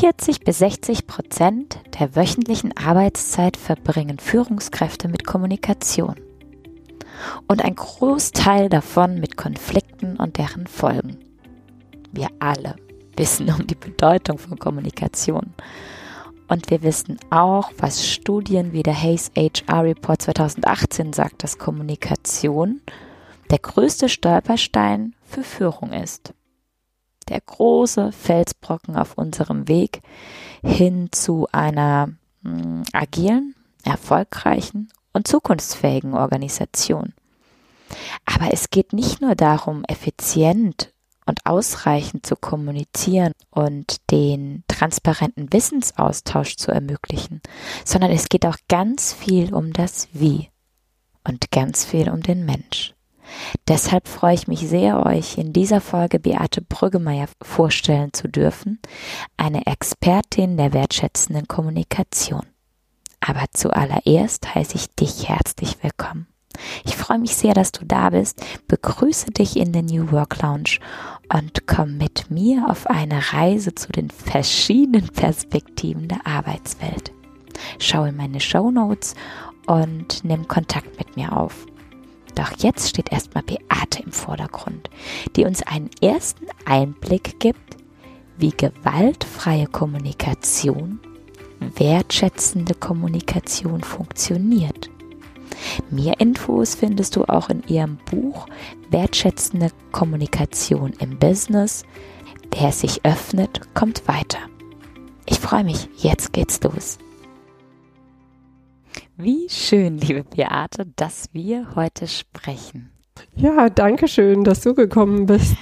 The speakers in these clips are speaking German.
40 bis 60 Prozent der wöchentlichen Arbeitszeit verbringen Führungskräfte mit Kommunikation. Und ein Großteil davon mit Konflikten und deren Folgen. Wir alle wissen um die Bedeutung von Kommunikation. Und wir wissen auch, was Studien wie der Hayes HR Report 2018 sagt, dass Kommunikation der größte Stolperstein für Führung ist der große Felsbrocken auf unserem Weg hin zu einer mh, hm, agilen, erfolgreichen und zukunftsfähigen Organisation. Aber es geht nicht nur darum, effizient und ausreichend zu kommunizieren und den transparenten Wissensaustausch zu ermöglichen, sondern es geht auch ganz viel um das Wie und ganz viel um den Mensch. Deshalb freue ich mich sehr, euch in dieser Folge Beate Brüggemeier vorstellen zu dürfen, eine Expertin der wertschätzenden Kommunikation. Aber zuallererst heiße ich dich herzlich willkommen. Ich freue mich sehr, dass du da bist, begrüße dich in der New Work Lounge und komm mit mir auf eine Reise zu den verschiedenen Perspektiven der Arbeitswelt. Schau in meine Show Notes und nimm Kontakt mit mir auf. Doch jetzt steht erstmal Beate im Vordergrund, die uns einen ersten Einblick gibt, wie gewaltfreie Kommunikation, wertschätzende Kommunikation funktioniert. Mehr Infos findest du auch in ihrem Buch Wertschätzende Kommunikation im Business. Wer sich öffnet, kommt weiter. Ich freue mich, jetzt geht's los. Wie schön, liebe Beate, dass wir heute sprechen. Ja, danke schön, dass du gekommen bist.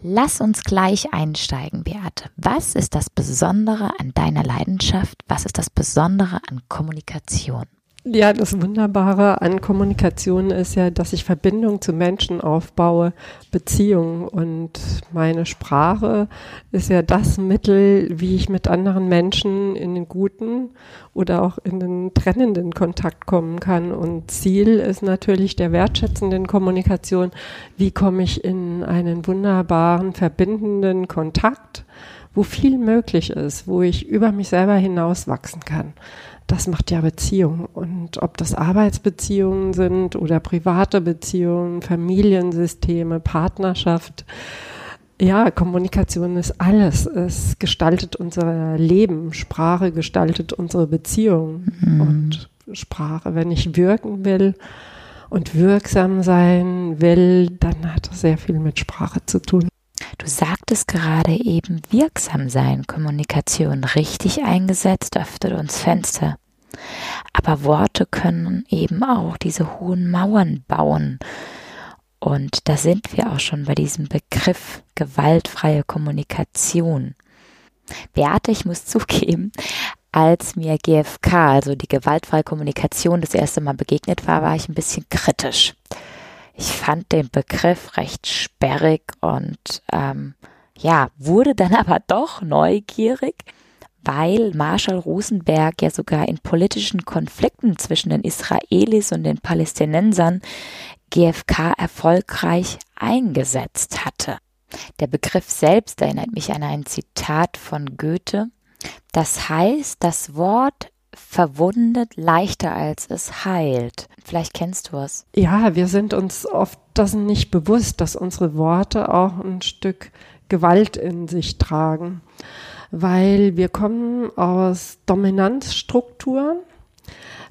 Lass uns gleich einsteigen, Beate. Was ist das Besondere an deiner Leidenschaft? Was ist das Besondere an Kommunikation? Ja, das Wunderbare an Kommunikation ist ja, dass ich Verbindung zu Menschen aufbaue, Beziehungen. Und meine Sprache ist ja das Mittel, wie ich mit anderen Menschen in den guten oder auch in den trennenden Kontakt kommen kann. Und Ziel ist natürlich der wertschätzenden Kommunikation. Wie komme ich in einen wunderbaren, verbindenden Kontakt, wo viel möglich ist, wo ich über mich selber hinaus wachsen kann das macht ja Beziehung. Und ob das Arbeitsbeziehungen sind oder private Beziehungen, Familiensysteme, Partnerschaft, ja, Kommunikation ist alles. Es gestaltet unser Leben. Sprache gestaltet unsere Beziehung. Mhm. Und Sprache, wenn ich wirken will und wirksam sein will, dann hat das sehr viel mit Sprache zu tun. Du sagtest gerade eben wirksam sein, Kommunikation richtig eingesetzt öffnet uns Fenster. Aber Worte können eben auch diese hohen Mauern bauen. Und da sind wir auch schon bei diesem Begriff gewaltfreie Kommunikation. Beate, ich muss zugeben, als mir GFK, also die gewaltfreie Kommunikation, das erste Mal begegnet war, war ich ein bisschen kritisch. Ich fand den Begriff recht sperrig und ähm, ja, wurde dann aber doch neugierig weil Marshall Rosenberg ja sogar in politischen Konflikten zwischen den Israelis und den Palästinensern GFK erfolgreich eingesetzt hatte. Der Begriff selbst erinnert mich an ein Zitat von Goethe. Das heißt, das Wort verwundet leichter als es heilt. Vielleicht kennst du es. Ja, wir sind uns oft das nicht bewusst, dass unsere Worte auch ein Stück Gewalt in sich tragen weil wir kommen aus Dominanzstrukturen.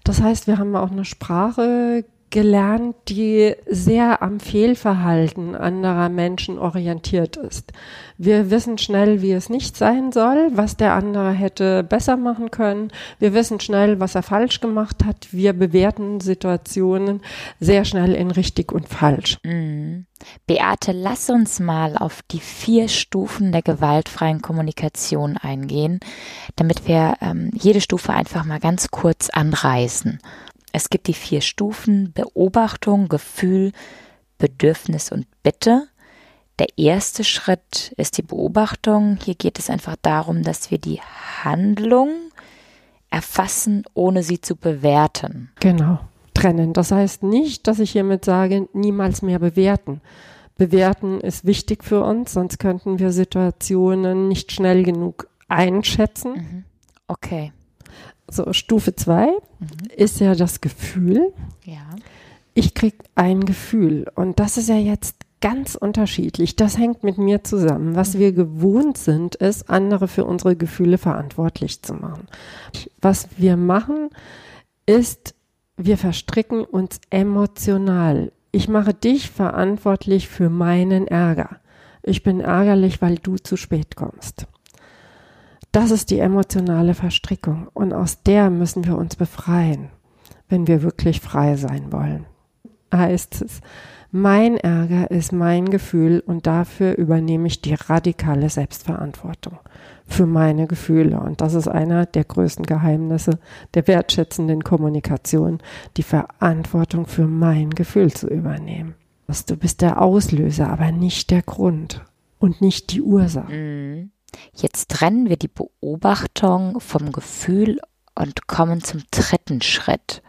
Das heißt, wir haben auch eine Sprache gelernt, die sehr am Fehlverhalten anderer Menschen orientiert ist. Wir wissen schnell, wie es nicht sein soll, was der andere hätte besser machen können. Wir wissen schnell, was er falsch gemacht hat. Wir bewerten Situationen sehr schnell in richtig und falsch. Mhm. Beate, lass uns mal auf die vier Stufen der gewaltfreien Kommunikation eingehen, damit wir ähm, jede Stufe einfach mal ganz kurz anreißen. Es gibt die vier Stufen Beobachtung, Gefühl, Bedürfnis und Bitte. Der erste Schritt ist die Beobachtung. Hier geht es einfach darum, dass wir die Handlung erfassen, ohne sie zu bewerten. Genau, trennen. Das heißt nicht, dass ich hiermit sage, niemals mehr bewerten. Bewerten ist wichtig für uns, sonst könnten wir Situationen nicht schnell genug einschätzen. Mhm. Okay. So, Stufe 2 mhm. ist ja das Gefühl. Ja. Ich kriege ein Gefühl. Und das ist ja jetzt ganz unterschiedlich. Das hängt mit mir zusammen. Was wir gewohnt sind, ist, andere für unsere Gefühle verantwortlich zu machen. Was wir machen, ist, wir verstricken uns emotional. Ich mache dich verantwortlich für meinen Ärger. Ich bin ärgerlich, weil du zu spät kommst. Das ist die emotionale Verstrickung und aus der müssen wir uns befreien, wenn wir wirklich frei sein wollen. Heißt es, mein Ärger ist mein Gefühl und dafür übernehme ich die radikale Selbstverantwortung für meine Gefühle. Und das ist einer der größten Geheimnisse der wertschätzenden Kommunikation, die Verantwortung für mein Gefühl zu übernehmen. Du bist der Auslöser, aber nicht der Grund und nicht die Ursache. Mhm. Jetzt trennen wir die Beobachtung vom Gefühl und kommen zum dritten Schritt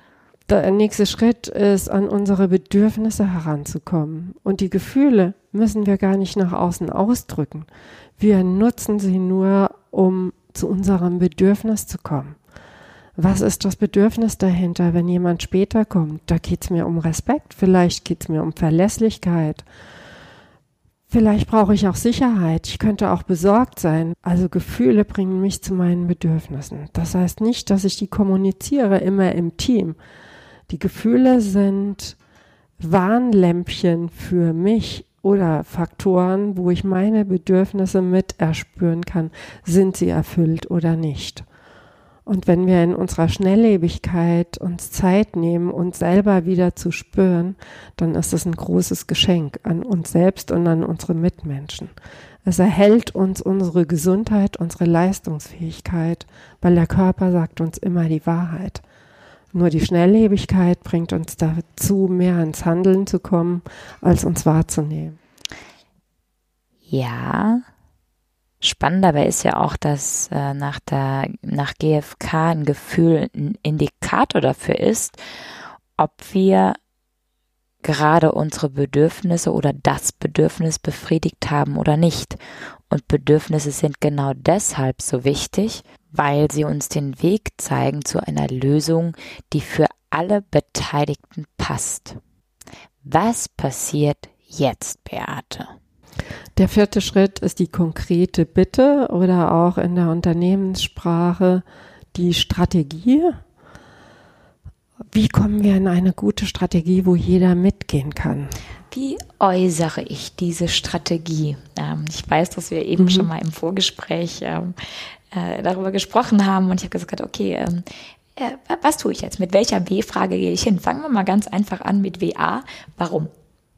der nächste Schritt ist, an unsere Bedürfnisse heranzukommen. Und die Gefühle müssen wir gar nicht nach außen ausdrücken. Wir nutzen sie nur, um zu unserem Bedürfnis zu kommen. Was ist das Bedürfnis dahinter, wenn jemand später kommt? Da geht es mir um Respekt, vielleicht geht es mir um Verlässlichkeit. Vielleicht brauche ich auch Sicherheit, ich könnte auch besorgt sein. Also Gefühle bringen mich zu meinen Bedürfnissen. Das heißt nicht, dass ich die kommuniziere immer im Team, die Gefühle sind Warnlämpchen für mich oder Faktoren, wo ich meine Bedürfnisse mit erspüren kann, sind sie erfüllt oder nicht. Und wenn wir in unserer Schnelllebigkeit uns Zeit nehmen, uns selber wieder zu spüren, dann ist es ein großes Geschenk an uns selbst und an unsere Mitmenschen. Es erhält uns unsere Gesundheit, unsere Leistungsfähigkeit, weil der Körper sagt uns immer die Wahrheit. Nur die Schnelllebigkeit bringt uns dazu, mehr ans Handeln zu kommen, als uns wahrzunehmen. Ja. Spannend dabei ist ja auch, dass äh, nach, der, nach GfK ein Gefühl ein Indikator dafür ist, ob wir gerade unsere Bedürfnisse oder das Bedürfnis befriedigt haben oder nicht. Und Bedürfnisse sind genau deshalb so wichtig, weil sie uns den Weg zeigen zu einer Lösung, die für alle Beteiligten passt. Was passiert jetzt, Beate? Der vierte Schritt ist die konkrete Bitte oder auch in der Unternehmenssprache die Strategie. Wie kommen wir in eine gute Strategie, wo jeder mitgehen kann? Wie äußere ich diese Strategie? Ähm, ich weiß, dass wir eben mhm. schon mal im Vorgespräch ähm, äh, darüber gesprochen haben und ich habe gesagt, okay, ähm, äh, was tue ich jetzt? Mit welcher W-Frage gehe ich hin? Fangen wir mal ganz einfach an mit WA. Warum?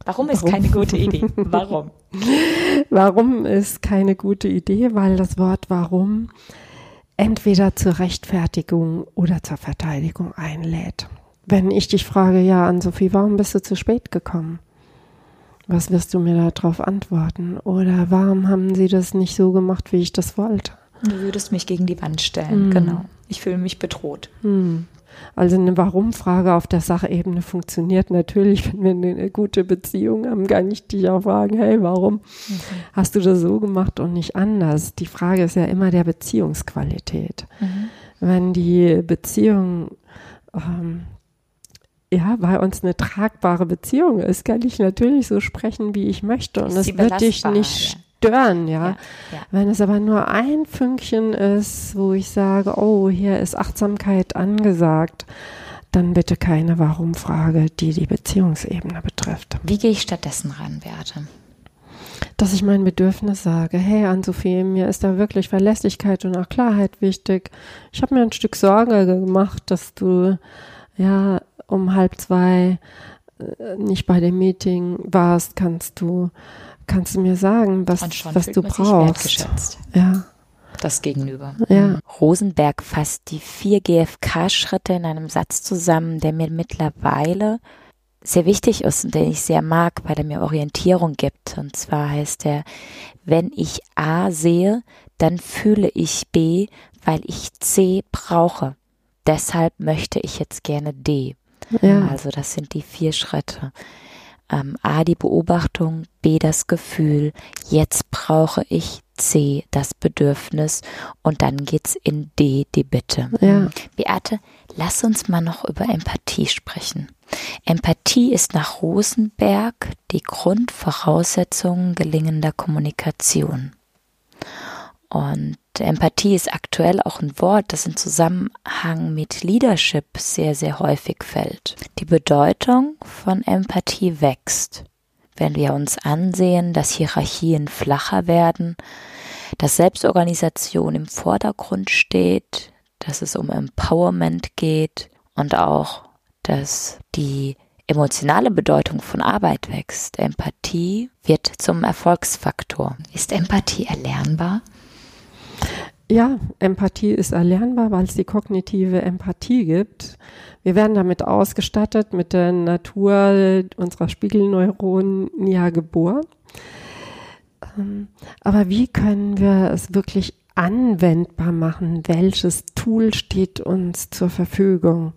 Warum ist Warum? keine gute Idee? Warum? warum ist keine gute Idee? Weil das Wort warum entweder zur Rechtfertigung oder zur Verteidigung einlädt. Wenn ich dich frage, ja, Ann-Sophie, warum bist du zu spät gekommen? Was wirst du mir darauf antworten? Oder warum haben sie das nicht so gemacht, wie ich das wollte? Du würdest mich gegen die Wand stellen, mhm. genau. Ich fühle mich bedroht. Mhm. Also eine Warum-Frage auf der Sachebene funktioniert natürlich, wenn wir eine gute Beziehung haben, kann ich dich auch fragen, hey, warum mhm. hast du das so gemacht und nicht anders? Die Frage ist ja immer der Beziehungsqualität. Mhm. Wenn die Beziehung ähm, ja, bei uns eine tragbare Beziehung ist, kann ich natürlich so sprechen, wie ich möchte. Und es wird dich nicht stören, ja? Ja, ja. Wenn es aber nur ein Fünkchen ist, wo ich sage, oh, hier ist Achtsamkeit angesagt, dann bitte keine Warum-Frage, die die Beziehungsebene betrifft. Wie gehe ich stattdessen ran, Beate? Dass ich mein Bedürfnis sage, hey Ann-Sophie, mir ist da wirklich Verlässlichkeit und auch Klarheit wichtig. Ich habe mir ein Stück Sorge gemacht, dass du ja um halb zwei äh, nicht bei dem Meeting warst, kannst du kannst du mir sagen, was, was du brauchst. Ja. Das Gegenüber. Ja. Rosenberg fasst die vier GFK-Schritte in einem Satz zusammen, der mir mittlerweile sehr wichtig ist und den ich sehr mag, weil er mir Orientierung gibt. Und zwar heißt er, wenn ich A sehe, dann fühle ich B, weil ich C brauche. Deshalb möchte ich jetzt gerne D. Ja. Also das sind die vier Schritte ähm, A die Beobachtung, B das Gefühl, jetzt brauche ich C das Bedürfnis und dann geht's in D die Bitte. Ja. Beate, lass uns mal noch über Empathie sprechen. Empathie ist nach Rosenberg die Grundvoraussetzung gelingender Kommunikation. Und Empathie ist aktuell auch ein Wort, das im Zusammenhang mit Leadership sehr, sehr häufig fällt. Die Bedeutung von Empathie wächst wenn wir uns ansehen, dass Hierarchien flacher werden, dass Selbstorganisation im Vordergrund steht, dass es um Empowerment geht und auch, dass die emotionale Bedeutung von Arbeit wächst. Empathie wird zum Erfolgsfaktor. Ist Empathie erlernbar? Ja, Empathie ist erlernbar, weil es die kognitive Empathie gibt. Wir werden damit ausgestattet mit der Natur unserer Spiegelneuronen ja geboren. Ähm, aber wie können wir es wirklich anwendbar machen? Welches Tool steht uns zur Verfügung?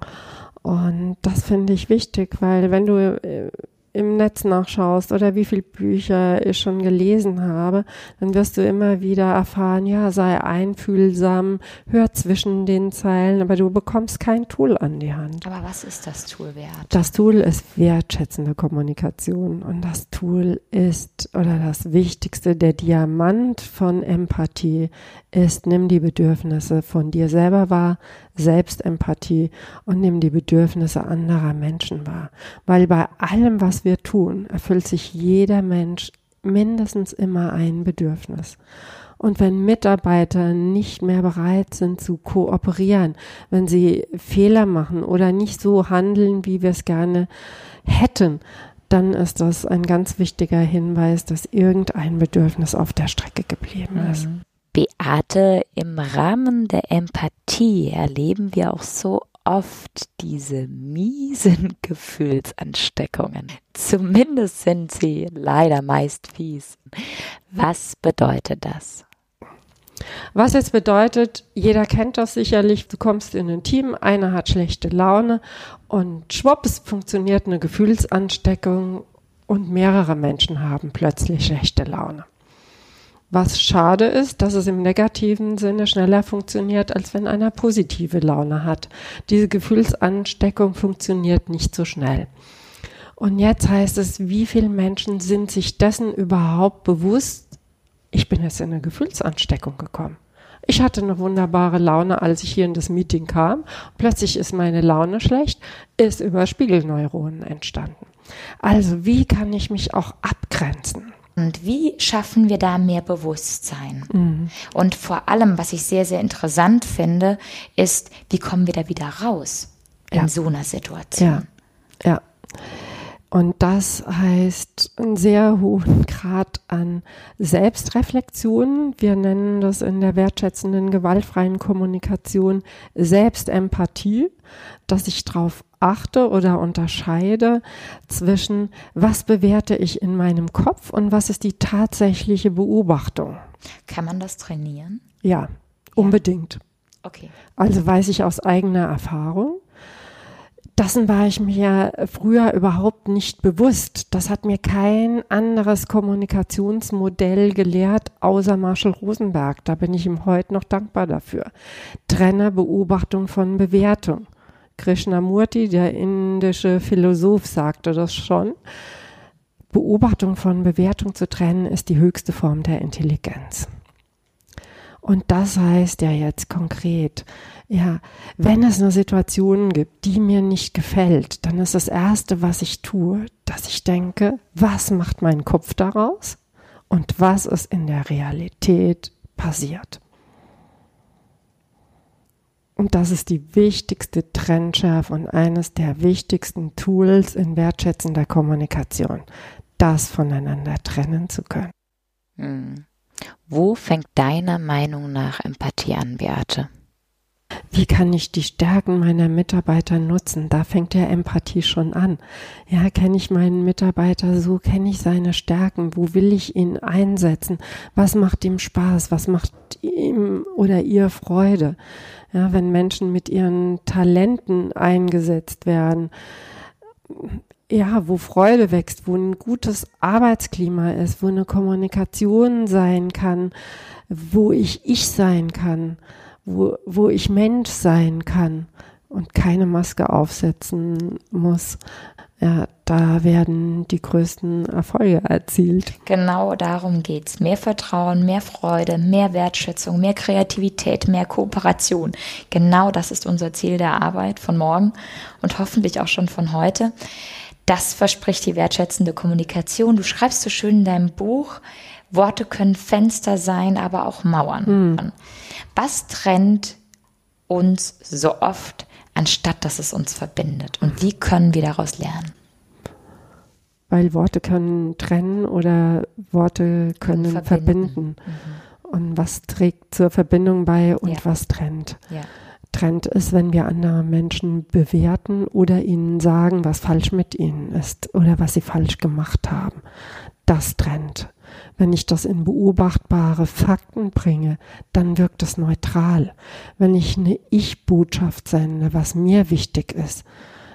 Und das finde ich wichtig, weil wenn du äh, im Netz nachschaust oder wie viele Bücher ich schon gelesen habe, dann wirst du immer wieder erfahren, ja, sei einfühlsam, hör zwischen den Zeilen, aber du bekommst kein Tool an die Hand. Aber was ist das Tool wert? Das Tool ist wertschätzende Kommunikation und das Tool ist oder das Wichtigste, der Diamant von Empathie ist, nimm die Bedürfnisse von dir selber wahr, Selbstempathie und nimm die Bedürfnisse anderer Menschen wahr. Weil bei allem, was wir tun, erfüllt sich jeder Mensch mindestens immer ein Bedürfnis. Und wenn Mitarbeiter nicht mehr bereit sind zu kooperieren, wenn sie Fehler machen oder nicht so handeln, wie wir es gerne hätten, dann ist das ein ganz wichtiger Hinweis, dass irgendein Bedürfnis auf der Strecke geblieben ist. Mhm. Beate, im Rahmen der Empathie erleben wir auch so oft diese miesen Gefühlsansteckungen. Zumindest sind sie leider meist fies. Was bedeutet das? Was jetzt bedeutet, jeder kennt das sicherlich, du kommst in ein Team, einer hat schlechte Laune und schwupps funktioniert eine Gefühlsansteckung und mehrere Menschen haben plötzlich schlechte Laune. Was schade ist, dass es im negativen Sinne schneller funktioniert, als wenn einer positive Laune hat. Diese Gefühlsansteckung funktioniert nicht so schnell. Und jetzt heißt es, wie viele Menschen sind sich dessen überhaupt bewusst? Ich bin jetzt in eine Gefühlsansteckung gekommen. Ich hatte eine wunderbare Laune, als ich hier in das Meeting kam. Plötzlich ist meine Laune schlecht, ist über Spiegelneuronen entstanden. Also wie kann ich mich auch abgrenzen? Und wie schaffen wir da mehr Bewusstsein? Mhm. Und vor allem, was ich sehr, sehr interessant finde, ist, wie kommen wir da wieder raus in ja. so einer Situation? Ja, ja. Und das heißt einen sehr hohen Grad an Selbstreflexion. Wir nennen das in der wertschätzenden, gewaltfreien Kommunikation Selbstempathie, dass ich darauf achte oder unterscheide zwischen, was bewerte ich in meinem Kopf und was ist die tatsächliche Beobachtung. Kann man das trainieren? Ja, unbedingt. Ja. Okay. Also weiß ich aus eigener Erfahrung. Dessen war ich mir früher überhaupt nicht bewusst. Das hat mir kein anderes Kommunikationsmodell gelehrt, außer Marshall Rosenberg. Da bin ich ihm heute noch dankbar dafür. Trenne Beobachtung von Bewertung. Krishnamurti, der indische Philosoph, sagte das schon. Beobachtung von Bewertung zu trennen ist die höchste Form der Intelligenz. Und das heißt ja jetzt konkret, ja, wenn es eine Situation gibt, die mir nicht gefällt, dann ist das Erste, was ich tue, dass ich denke, was macht mein Kopf daraus und was ist in der Realität passiert. Und das ist die wichtigste Trennschärfe und eines der wichtigsten Tools in wertschätzender Kommunikation, das voneinander trennen zu können. Hm. Wo fängt deiner Meinung nach Empathie an, Beate? Wie kann ich die Stärken meiner Mitarbeiter nutzen? Da fängt ja Empathie schon an. Ja, kenne ich meinen Mitarbeiter so, kenne ich seine Stärken, wo will ich ihn einsetzen? Was macht ihm Spaß? Was macht ihm oder ihr Freude? Ja, wenn Menschen mit ihren Talenten eingesetzt werden, ja, wo Freude wächst, wo ein gutes Arbeitsklima ist, wo eine Kommunikation sein kann, wo ich ich sein kann, wo, wo ich Mensch sein kann und keine Maske aufsetzen muss. Ja, da werden die größten Erfolge erzielt. Genau darum geht's. Mehr Vertrauen, mehr Freude, mehr Wertschätzung, mehr Kreativität, mehr Kooperation. Genau das ist unser Ziel der Arbeit von morgen und hoffentlich auch schon von heute. Das verspricht die wertschätzende Kommunikation. Du schreibst so schön in deinem Buch, Worte können Fenster sein, aber auch Mauern. Hm. Was trennt uns so oft anstatt dass es uns verbindet. Und wie können wir daraus lernen? Weil Worte können trennen oder Worte können verbinden. verbinden. Mhm. Und was trägt zur Verbindung bei und ja. was trennt? Ja. Trennt ist, wenn wir andere Menschen bewerten oder ihnen sagen, was falsch mit ihnen ist oder was sie falsch gemacht haben. Das trennt. Wenn ich das in beobachtbare Fakten bringe, dann wirkt es neutral. Wenn ich eine Ich-Botschaft sende, was mir wichtig ist,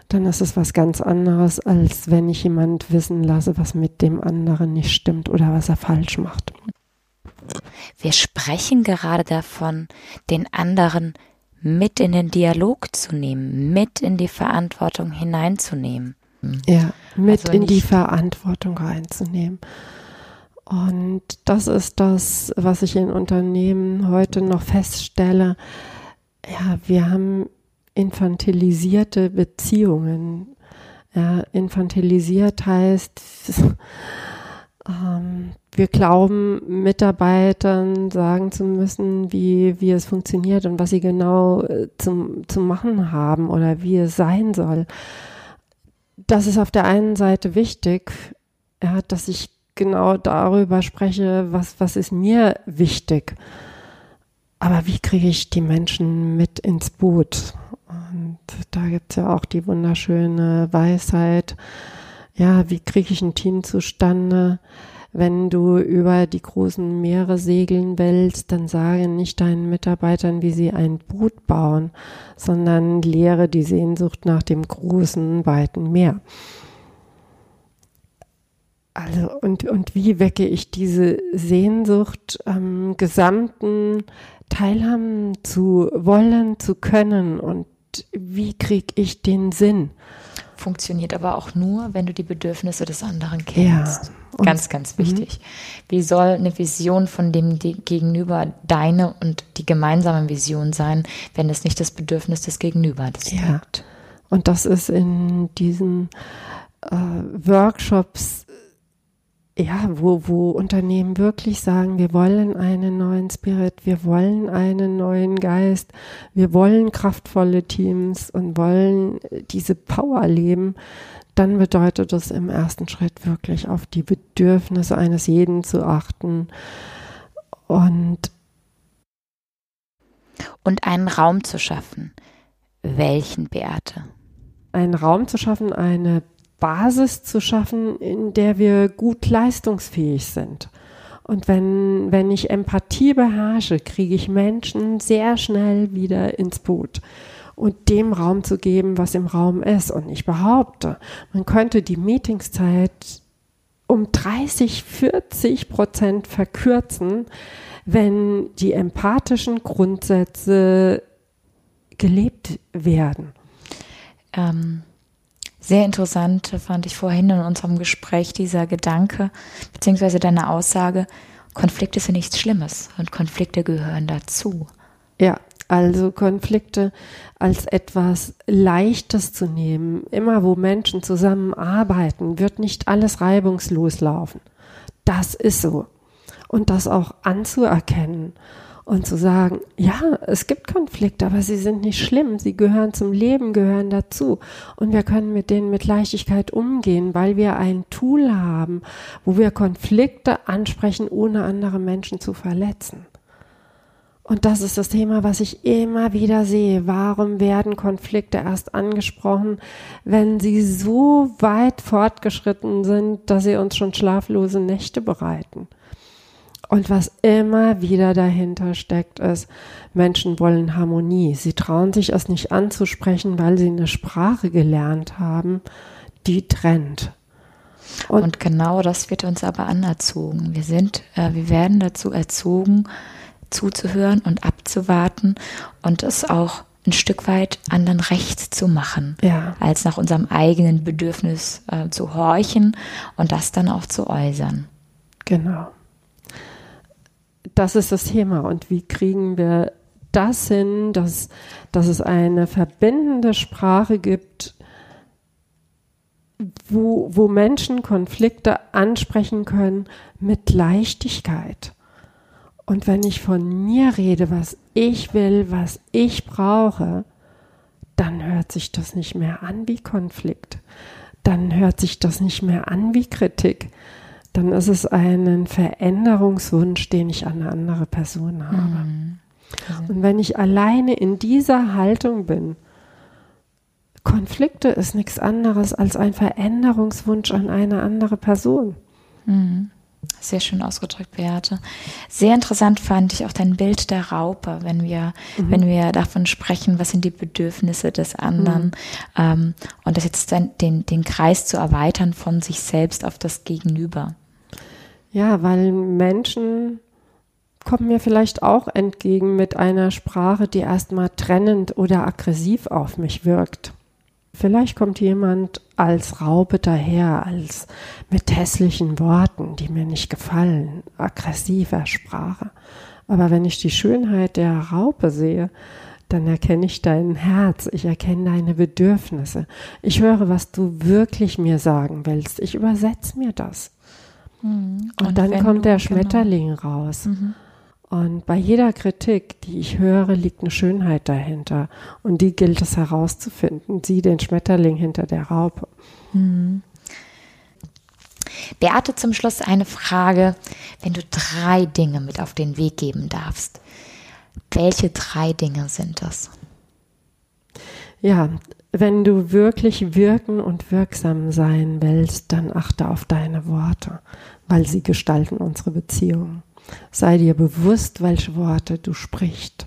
dann ist es was ganz anderes, als wenn ich jemand wissen lasse, was mit dem anderen nicht stimmt oder was er falsch macht. Wir sprechen gerade davon, den anderen mit in den Dialog zu nehmen, mit in die Verantwortung hineinzunehmen. Ja, mit also in die Verantwortung reinzunehmen. Und das ist das, was ich in Unternehmen heute noch feststelle. Ja, wir haben infantilisierte Beziehungen. Ja, infantilisiert heißt, wir glauben, Mitarbeitern sagen zu müssen, wie, wie es funktioniert und was sie genau äh, zum, zu machen haben oder wie es sein soll. Das ist auf der einen Seite wichtig, ja, dass ich genau darüber spreche, was, was ist mir wichtig. Aber wie kriege ich die Menschen mit ins Boot? Und da gibt es ja auch die wunderschöne Weisheit, ja, wie kriege ich ein Team zustande? Wenn du über die großen Meere segeln willst, dann sage nicht deinen Mitarbeitern, wie sie ein Boot bauen, sondern lehre die Sehnsucht nach dem großen, weiten Meer. Also und, und wie wecke ich diese Sehnsucht ähm, gesamten Teilhaben zu wollen, zu können und wie kriege ich den Sinn? Funktioniert aber auch nur, wenn du die Bedürfnisse des anderen kennst. Ja, ganz, ganz mhm. wichtig. Wie soll eine Vision von dem Gegenüber deine und die gemeinsame Vision sein, wenn es nicht das Bedürfnis des Gegenübers ja. Gibt? Und das ist in diesen äh, Workshops ja, wo, wo Unternehmen wirklich sagen, wir wollen einen neuen Spirit, wir wollen einen neuen Geist, wir wollen kraftvolle Teams und wollen diese Power leben, dann bedeutet das im ersten Schritt wirklich auf die Bedürfnisse eines jeden zu achten und und einen Raum zu schaffen. Welchen, Beate? Einen Raum zu schaffen, eine Basis zu schaffen, in der wir gut leistungsfähig sind. Und wenn, wenn ich Empathie beherrsche, kriege ich Menschen sehr schnell wieder ins Boot und dem Raum zu geben, was im Raum ist. Und ich behaupte, man könnte die Meetingszeit um 30, 40 Prozent verkürzen, wenn die empathischen Grundsätze gelebt werden. Ähm, sehr interessant fand ich vorhin in unserem Gespräch dieser Gedanke, beziehungsweise deine Aussage, Konflikte sind nichts Schlimmes und Konflikte gehören dazu. Ja, also Konflikte als etwas Leichtes zu nehmen. Immer wo Menschen zusammenarbeiten, wird nicht alles reibungslos laufen. Das ist so. Und das auch anzuerkennen und zu sagen, ja, es gibt Konflikte, aber sie sind nicht schlimm, sie gehören zum Leben, gehören dazu und wir können mit denen mit Leichtigkeit umgehen, weil wir ein Tool haben, wo wir Konflikte ansprechen, ohne andere Menschen zu verletzen. Und das ist das Thema, was ich immer wieder sehe. Warum werden Konflikte erst angesprochen, wenn sie so weit fortgeschritten sind, dass sie uns schon schlaflose Nächte bereiten? Und was immer wieder dahinter steckt, ist, Menschen wollen Harmonie. Sie trauen sich es nicht anzusprechen, weil sie eine Sprache gelernt haben, die trennt. Und, und, genau das wird uns aber anerzogen. Wir sind, äh, wir werden dazu erzogen, zuzuhören und abzuwarten und es auch ein Stück weit anderen recht zu machen, ja. als nach unserem eigenen Bedürfnis äh, zu horchen und das dann auch zu äußern. Genau. Das ist das Thema. Und wie kriegen wir das hin, dass, dass es eine verbindende Sprache gibt, wo, wo Menschen Konflikte ansprechen können mit Leichtigkeit. Und wenn ich von mir rede, was ich will, was ich brauche, dann hört sich das nicht mehr an wie Konflikt. Dann hört sich das nicht mehr an wie Kritik. Dann ist es ein Veränderungswunsch, den ich an eine andere Person habe. Mhm. Also. Und wenn ich alleine in dieser Haltung bin, Konflikte ist nichts anderes als ein Veränderungswunsch an eine andere Person. Mhm. Sehr schön ausgedrückt, Beate. Sehr interessant fand ich auch dein Bild der Raupe, wenn wir, mhm. wenn wir davon sprechen, was sind die Bedürfnisse des anderen mhm. ähm, und das jetzt dann den, den Kreis zu erweitern von sich selbst auf das Gegenüber. Ja, weil Menschen kommen mir vielleicht auch entgegen mit einer Sprache, die erstmal trennend oder aggressiv auf mich wirkt. Vielleicht kommt jemand als Raupe daher, als mit hässlichen Worten, die mir nicht gefallen, aggressiver Sprache. Aber wenn ich die Schönheit der Raupe sehe, dann erkenne ich dein Herz, ich erkenne deine Bedürfnisse. Ich höre, was du wirklich mir sagen willst. Ich übersetze mir das. Mhm. Und, Und, dann kommt du, der genau. Schmetterling genau. raus. Mhm. Und bei jeder Kritik, die ich höre, liegt eine Schönheit dahinter. Und die gilt es herauszufinden. Sieh den Schmetterling hinter der Raupe. Mhm. Beate, zum Schluss eine Frage. Wenn du drei Dinge mit auf den Weg geben darfst, welche drei Dinge sind das? Ja, wenn du wirklich wirken und wirksam sein willst, dann achte auf deine Worte, weil sie gestalten unsere Beziehung. Sei dir bewusst, welche Worte du sprichst.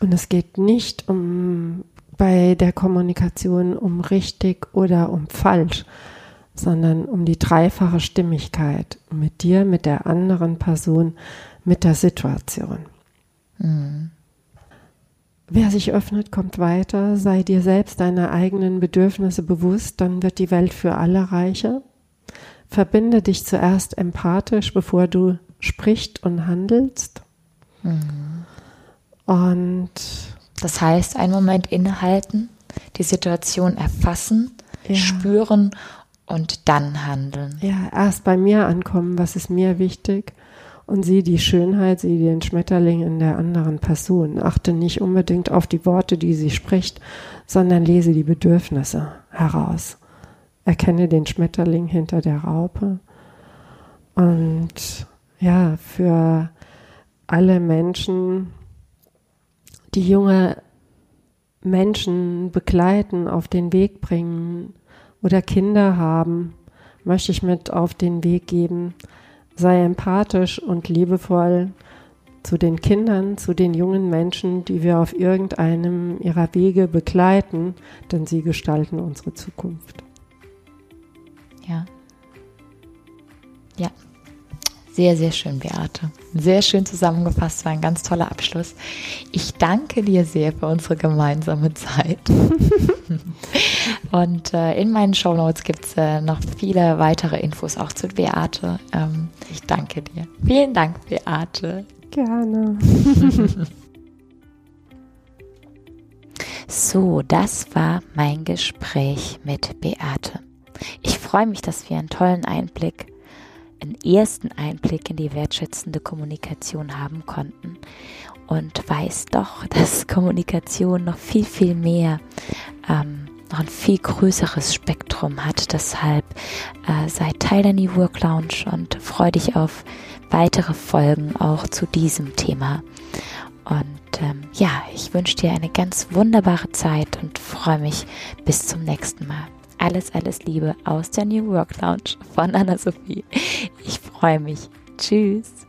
Und es geht nicht um bei der Kommunikation um richtig oder um falsch, sondern um die dreifache Stimmigkeit mit dir, mit der anderen Person, mit der Situation. Mhm. Wer sich öffnet, kommt weiter. Sei dir selbst deiner eigenen Bedürfnisse bewusst, dann wird die Welt für alle reicher. Verbinde dich zuerst empathisch, bevor du sprichst und handelst. Mhm. Und das heißt, einen Moment innehalten, die Situation erfassen, ja. spüren und dann handeln. Ja, erst bei mir ankommen, was ist mir wichtig und sieh die Schönheit, sieh den Schmetterling in der anderen Person. Achte nicht unbedingt auf die Worte, die sie spricht, sondern lese die Bedürfnisse heraus. Erkenne den Schmetterling hinter der Raupe und ja, für alle Menschen, die junge Menschen begleiten, auf den Weg bringen oder Kinder haben, möchte ich mit auf den Weg geben. Sei empathisch und liebevoll zu den Kindern, zu den jungen Menschen, die wir auf irgendeinem ihrer Wege begleiten, denn sie gestalten unsere Zukunft. Ja. Ja. Sehr, sehr schön, Beate. Sehr schön zusammengefasst, war ein ganz toller Abschluss. Ich danke dir sehr für unsere gemeinsame Zeit. Und äh, in meinen Show Notes gibt es äh, noch viele weitere Infos auch zu Beate. Ähm, ich danke dir. Vielen Dank, Beate. Gerne. so, das war mein Gespräch mit Beate. Ich freue mich, dass wir einen tollen Einblick einen ersten Einblick in die wertschätzende Kommunikation haben konnten und weiß doch, dass Kommunikation noch viel, viel mehr, ähm, noch ein viel größeres Spektrum hat. Deshalb äh, sei Teil der New Work Lounge und freue dich auf weitere Folgen auch zu diesem Thema. Und ähm, ja, ich wünsche dir eine ganz wunderbare Zeit und freue mich bis zum nächsten Mal. Alles, alles Liebe aus der New Work Lounge von Anna-Sophie. Ich freue mich. Tschüss.